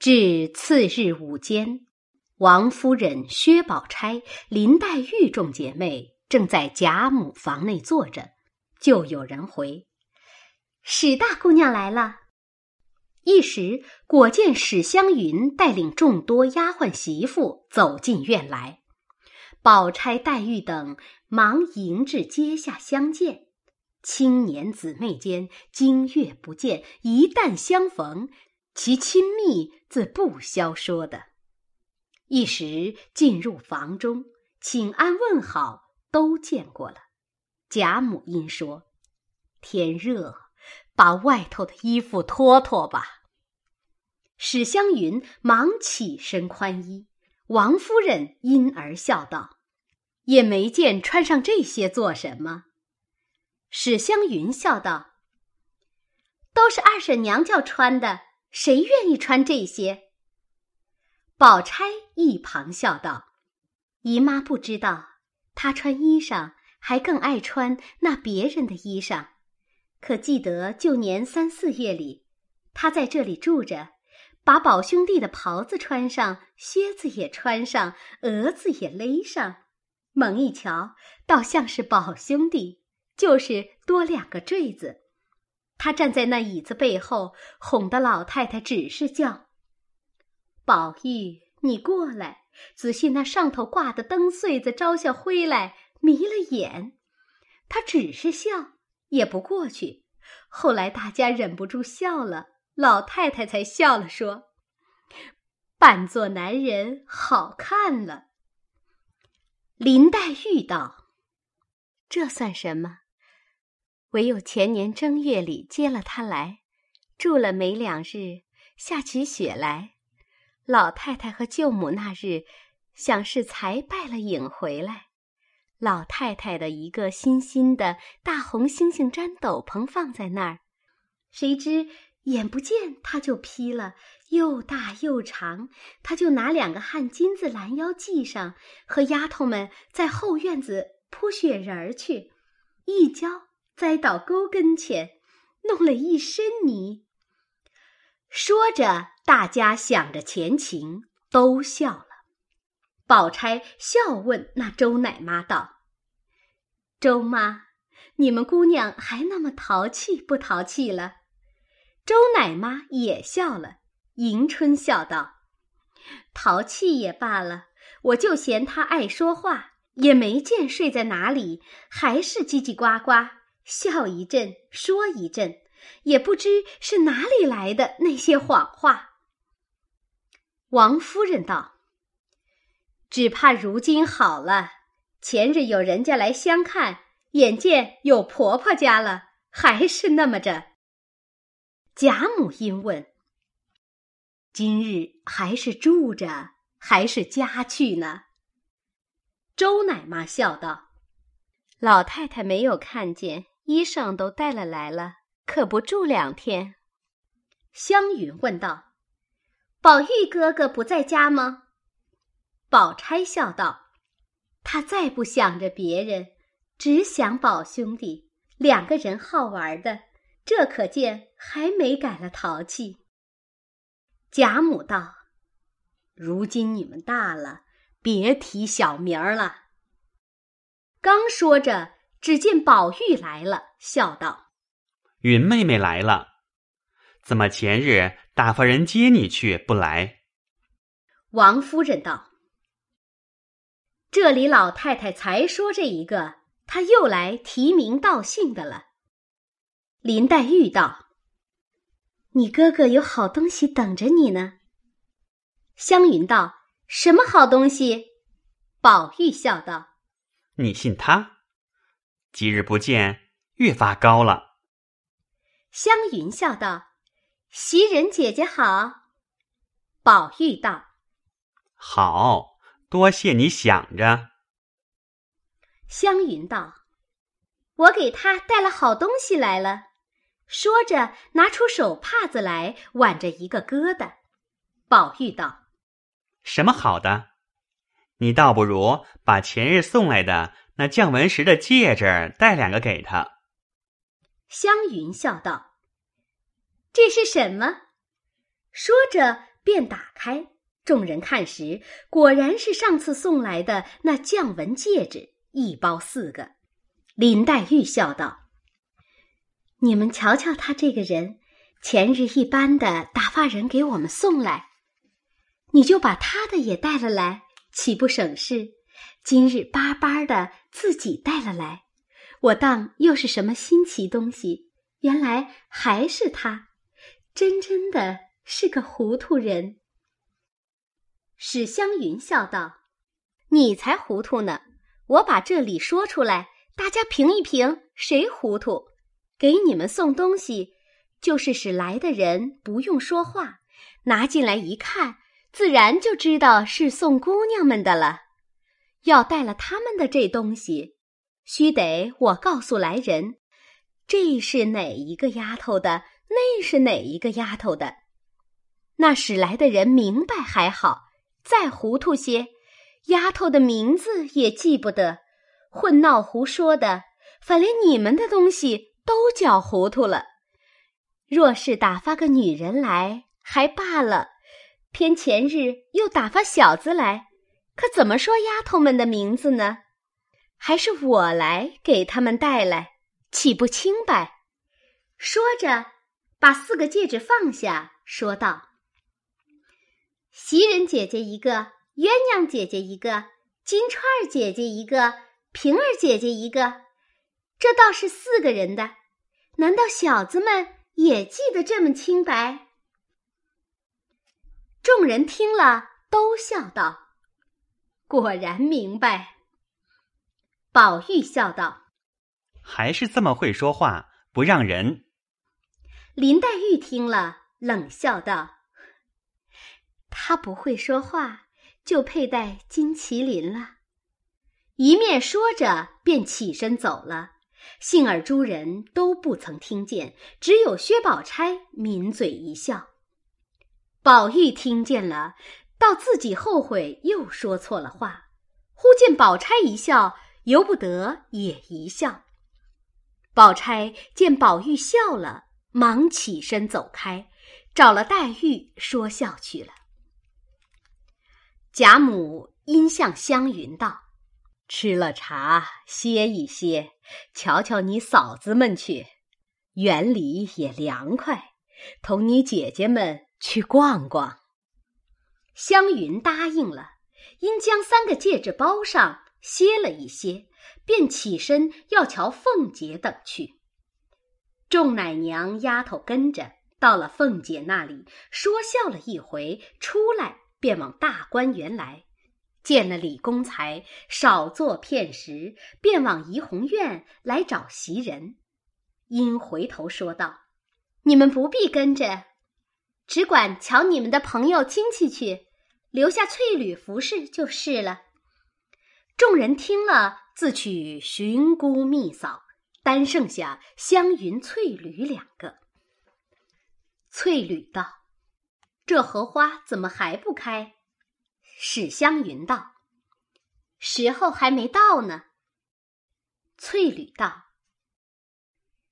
至次日午间，王夫人、薛宝钗、林黛玉众姐妹正在贾母房内坐着，就有人回：“史大姑娘来了。”一时果见史湘云带领众多丫鬟媳妇走进院来，宝钗、黛玉等忙迎至阶下相见。青年姊妹间经月不见，一旦相逢。其亲密自不消说的，一时进入房中，请安问好，都见过了。贾母因说：“天热，把外头的衣服脱脱吧。”史湘云忙起身宽衣，王夫人因而笑道：“也没见穿上这些做什么。”史湘云笑道：“都是二婶娘叫穿的。”谁愿意穿这些？宝钗一旁笑道：“姨妈不知道，她穿衣裳还更爱穿那别人的衣裳。可记得旧年三四月里，她在这里住着，把宝兄弟的袍子穿上，靴子也穿上，蛾子也勒上，猛一瞧，倒像是宝兄弟，就是多两个坠子。”他站在那椅子背后，哄得老太太只是叫：“宝玉，你过来，仔细那上头挂的灯穗子招下灰来，迷了眼。”他只是笑，也不过去。后来大家忍不住笑了，老太太才笑了，说：“扮作男人好看了。”林黛玉道：“这算什么？”唯有前年正月里接了他来，住了没两日，下起雪来。老太太和舅母那日，想是才拜了影回来。老太太的一个新新的大红猩猩毡斗篷放在那儿，谁知眼不见他就披了，又大又长，他就拿两个汗巾子拦腰系上，和丫头们在后院子铺雪人儿去，一浇。栽到沟跟前，弄了一身泥。说着，大家想着前情，都笑了。宝钗笑问那周奶妈道：“周妈，你们姑娘还那么淘气不淘气了？”周奶妈也笑了。迎春笑道：“淘气也罢了，我就嫌她爱说话，也没见睡在哪里，还是叽叽呱呱。”笑一阵，说一阵，也不知是哪里来的那些谎话。王夫人道：“只怕如今好了，前日有人家来相看，眼见有婆婆家了，还是那么着。”贾母因问：“今日还是住着，还是家去呢？”周奶妈笑道：“老太太没有看见。”衣裳都带了来了，可不住两天？湘云问道：“宝玉哥哥不在家吗？”宝钗笑道：“他再不想着别人，只想宝兄弟两个人好玩的，这可见还没改了淘气。”贾母道：“如今你们大了，别提小名儿了。”刚说着。只见宝玉来了，笑道：“云妹妹来了，怎么前日打发人接你去不来？”王夫人道：“这里老太太才说这一个，她又来提名道姓的了。”林黛玉道：“你哥哥有好东西等着你呢。”湘云道：“什么好东西？”宝玉笑道：“你信他。”几日不见，越发高了。湘云笑道：“袭人姐姐好。”宝玉道：“好多谢你想着。”湘云道：“我给他带了好东西来了。”说着，拿出手帕子来挽着一个疙瘩。宝玉道：“什么好的？你倒不如把前日送来的。”那降文石的戒指带两个给他。湘云笑道：“这是什么？”说着，便打开。众人看时，果然是上次送来的那降纹戒指，一包四个。林黛玉笑道：“你们瞧瞧他这个人，前日一般的打发人给我们送来，你就把他的也带了来，岂不省事？今日巴巴的自己带了来，我当又是什么新奇东西，原来还是他，真真的是个糊涂人。”史湘云笑道：“你才糊涂呢！我把这理说出来，大家评一评，谁糊涂？给你们送东西，就是使来的人不用说话，拿进来一看，自然就知道是送姑娘们的了。要带了他们的这东西，须得我告诉来人，这是哪一个丫头的，那是哪一个丫头的。那使来的人明白还好。”再糊涂些，丫头的名字也记不得，混闹胡说的，反连你们的东西都搅糊涂了。若是打发个女人来还罢了，偏前日又打发小子来，可怎么说丫头们的名字呢？还是我来给他们带来，岂不清白？说着，把四个戒指放下，说道。袭人姐姐一个，鸳鸯姐姐一个，金钏儿姐姐一个，平儿姐姐一个，这倒是四个人的。难道小子们也记得这么清白？众人听了，都笑道：“果然明白。”宝玉笑道：“还是这么会说话，不让人。”林黛玉听了，冷笑道。他不会说话，就佩戴金麒麟了。一面说着，便起身走了。幸而诸人都不曾听见，只有薛宝钗抿嘴一笑。宝玉听见了，到自己后悔又说错了话。忽见宝钗一笑，由不得也一笑。宝钗见宝玉笑了，忙起身走开，找了黛玉说笑去了。贾母因向湘云道：“吃了茶，歇一歇，瞧瞧你嫂子们去，园里也凉快，同你姐姐们去逛逛。”湘云答应了，因将三个戒指包上，歇了一歇，便起身要瞧凤姐等去。众奶娘丫头跟着到了凤姐那里，说笑了一回，出来。便往大观园来，见了李公才，少坐片时，便往怡红院来找袭人。因回头说道：“你们不必跟着，只管瞧你们的朋友亲戚去，留下翠缕服侍就是了。”众人听了，自去寻姑觅嫂，单剩下湘云、翠缕两个。翠缕道。这荷花怎么还不开？史湘云道：“时候还没到呢。”翠缕道：“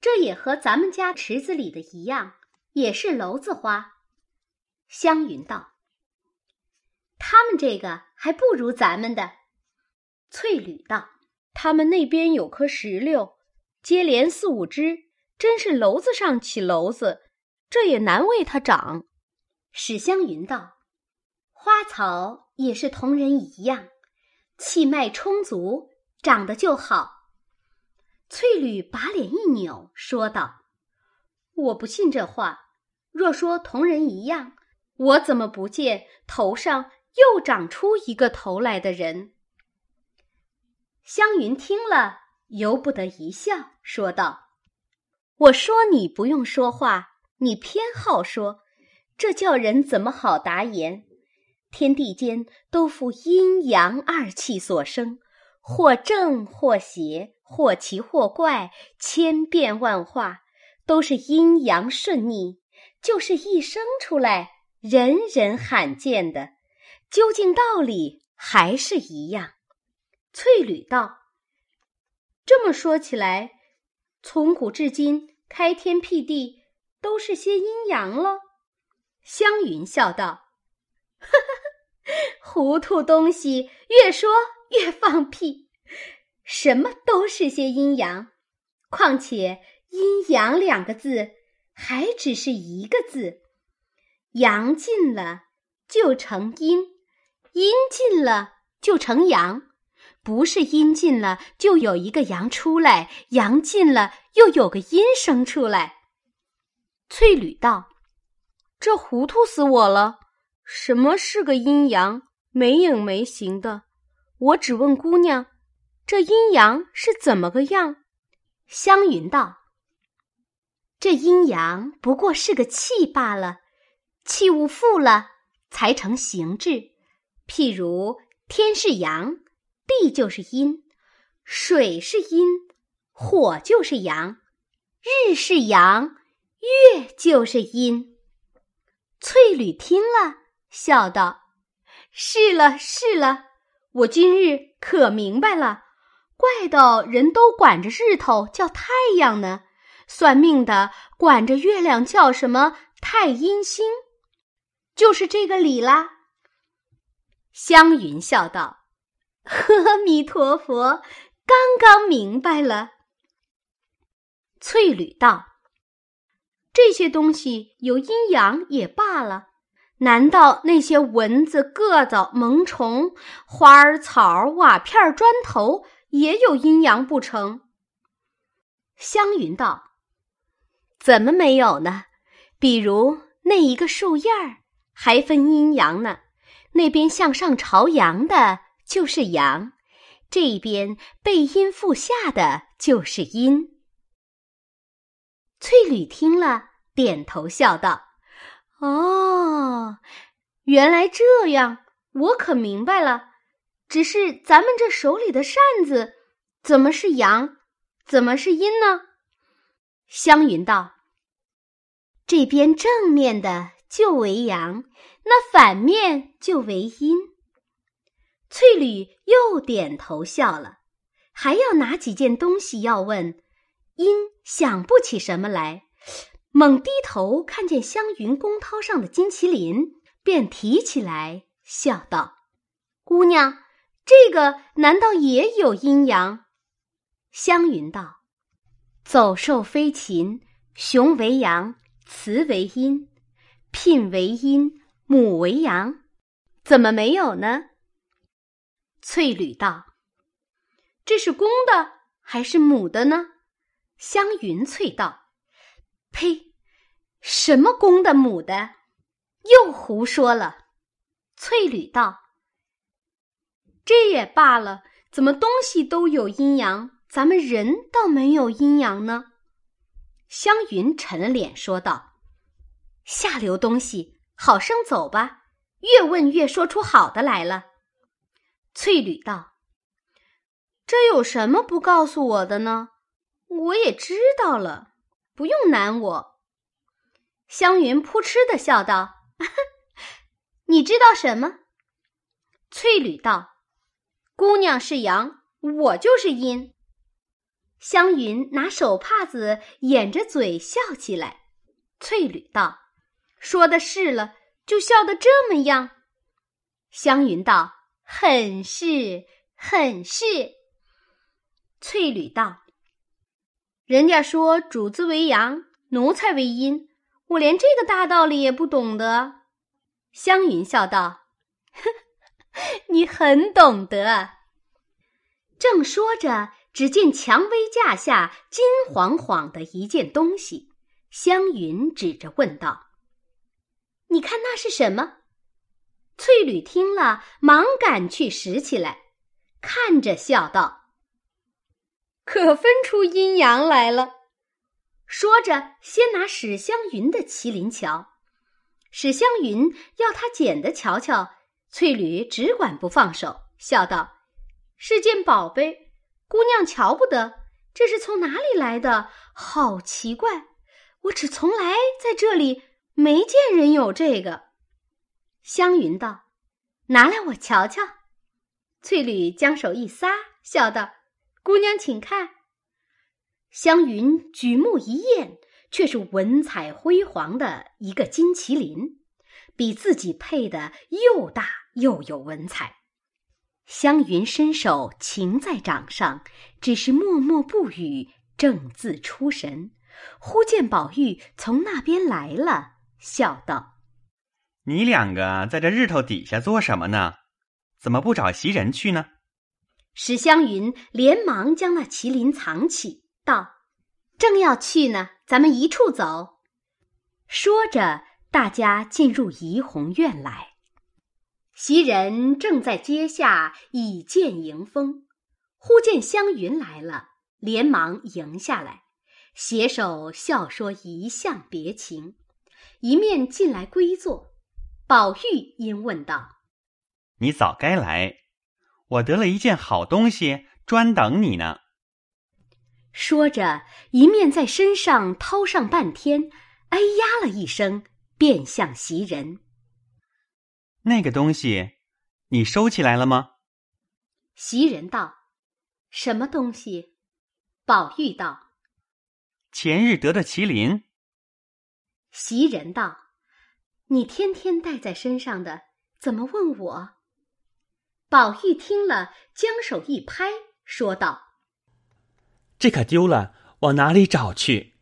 这也和咱们家池子里的一样，也是篓子花。”湘云道：“他们这个还不如咱们的。”翠缕道：“他们那边有棵石榴，接连四五枝，真是篓子上起篓子，这也难为它长。”史湘云道：“花草也是同人一样，气脉充足，长得就好。”翠缕把脸一扭，说道：“我不信这话。若说同人一样，我怎么不见头上又长出一个头来的人？”湘云听了，由不得一笑，说道：“我说你不用说话，你偏好说。”这叫人怎么好答言？天地间都负阴阳二气所生，或正或邪，或奇或怪，千变万化，都是阴阳顺逆。就是一生出来，人人罕见的，究竟道理还是一样。翠缕道：“这么说起来，从古至今，开天辟地，都是些阴阳了。”湘云笑道：“糊涂东西，越说越放屁。什么都是些阴阳，况且阴阳两个字还只是一个字，阳尽了就成阴，阴尽了就成阳，不是阴尽了就有一个阳出来，阳尽了又有个阴生出来。翠缕道：“这糊涂死我了，什么是个阴阳？没影没形的。我只问姑娘。”这阴阳是怎么个样？湘云道：“这阴阳不过是个气罢了，气物复了才成形质。譬如天是阳，地就是阴；水是阴，火就是阳；日是阳，月就是阴。”翠缕听了，笑道：“是了，是了，我今日可明白了。”怪道人都管着日头叫太阳呢，算命的管着月亮叫什么太阴星，就是这个理啦。湘云笑道：“阿弥陀佛，刚刚明白了。”翠缕道：“这些东西有阴阳也罢了，难道那些蚊子、个子、萌虫、花儿、草、瓦片、砖头？”也有阴阳不成？湘云道：“怎么没有呢？比如那一个树叶儿，还分阴阳呢。那边向上朝阳的，就是阳；这边背阴负下的，就是阴。”翠缕听了，点头笑道：“哦，原来这样，我可明白了。”只是咱们这手里的扇子，怎么是阳，怎么是阴呢？湘云道：“这边正面的就为阳，那反面就为阴。”翠缕又点头笑了，还要拿几件东西要问，因想不起什么来，猛低头看见湘云公涛上的金麒麟，便提起来笑道：“姑娘。”这个难道也有阴阳？湘云道：“走兽飞禽，雄为阳，雌为阴，聘为阴，母为阳，怎么没有呢？”翠缕道：“这是公的还是母的呢？”湘云翠道：“呸！什么公的母的？又胡说了。”翠缕道。这也罢了，怎么东西都有阴阳，咱们人倒没有阴阳呢？湘云沉了脸说道：“下流东西，好生走吧。越问越说出好的来了。”翠缕道：“这有什么不告诉我的呢？我也知道了，不用难我。”湘云扑哧的笑道：“ 你知道什么？”翠缕道。姑娘是阳，我就是阴。湘云拿手帕子掩着嘴笑起来。翠缕道：“说的是了，就笑得这么样。”湘云道：“很是，很是。”翠缕道：“人家说主子为阳，奴才为阴，我连这个大道理也不懂得。”湘云笑道：“呵。”你很懂得。正说着，只见蔷薇架下金晃晃的一件东西。湘云指着问道：“你看那是什么？”翠缕听了，忙赶去拾起来，看着笑道：“可分出阴阳来了。”说着，先拿史湘云的麒麟瞧。史湘云要他捡的瞧瞧。翠缕只管不放手，笑道：“是件宝贝，姑娘瞧不得。这是从哪里来的？好奇怪！我只从来在这里没见人有这个。”湘云道：“拿来我瞧瞧。”翠缕将手一撒，笑道：“姑娘请看。”湘云举目一验，却是文采辉煌的一个金麒麟。比自己配的又大又有文采。湘云伸手擎在掌上，只是默默不语，正自出神。忽见宝玉从那边来了，笑道：“你两个在这日头底下做什么呢？怎么不找袭人去呢？”史湘云连忙将那麒麟藏起，道：“正要去呢，咱们一处走。”说着，大家进入怡红院来。袭人正在阶下以剑迎风，忽见湘云来了，连忙迎下来，携手笑说一向别情，一面进来归坐。宝玉因问道：“你早该来，我得了一件好东西，专等你呢。”说着，一面在身上掏上半天，哎呀了一声，便向袭人。那个东西，你收起来了吗？袭人道：“什么东西？”宝玉道：“前日得的麒麟。”袭人道：“你天天带在身上的，怎么问我？”宝玉听了，将手一拍，说道：“这可丢了，往哪里找去？”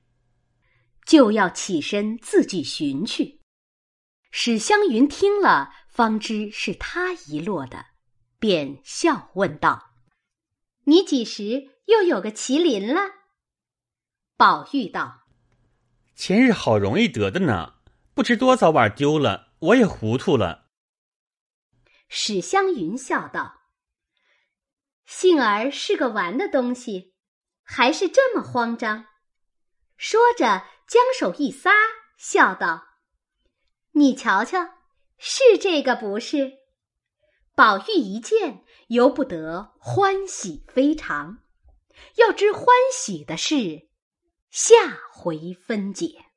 就要起身自己寻去。史湘云听了。方知是他遗落的，便笑问道：“你几时又有个麒麟了？”宝玉道：“前日好容易得的呢，不知多早晚丢了，我也糊涂了。”史湘云笑道：“幸儿是个玩的东西，还是这么慌张。”说着，将手一撒，笑道：“你瞧瞧。”是这个不是？宝玉一见，由不得欢喜非常。要知欢喜的事，下回分解。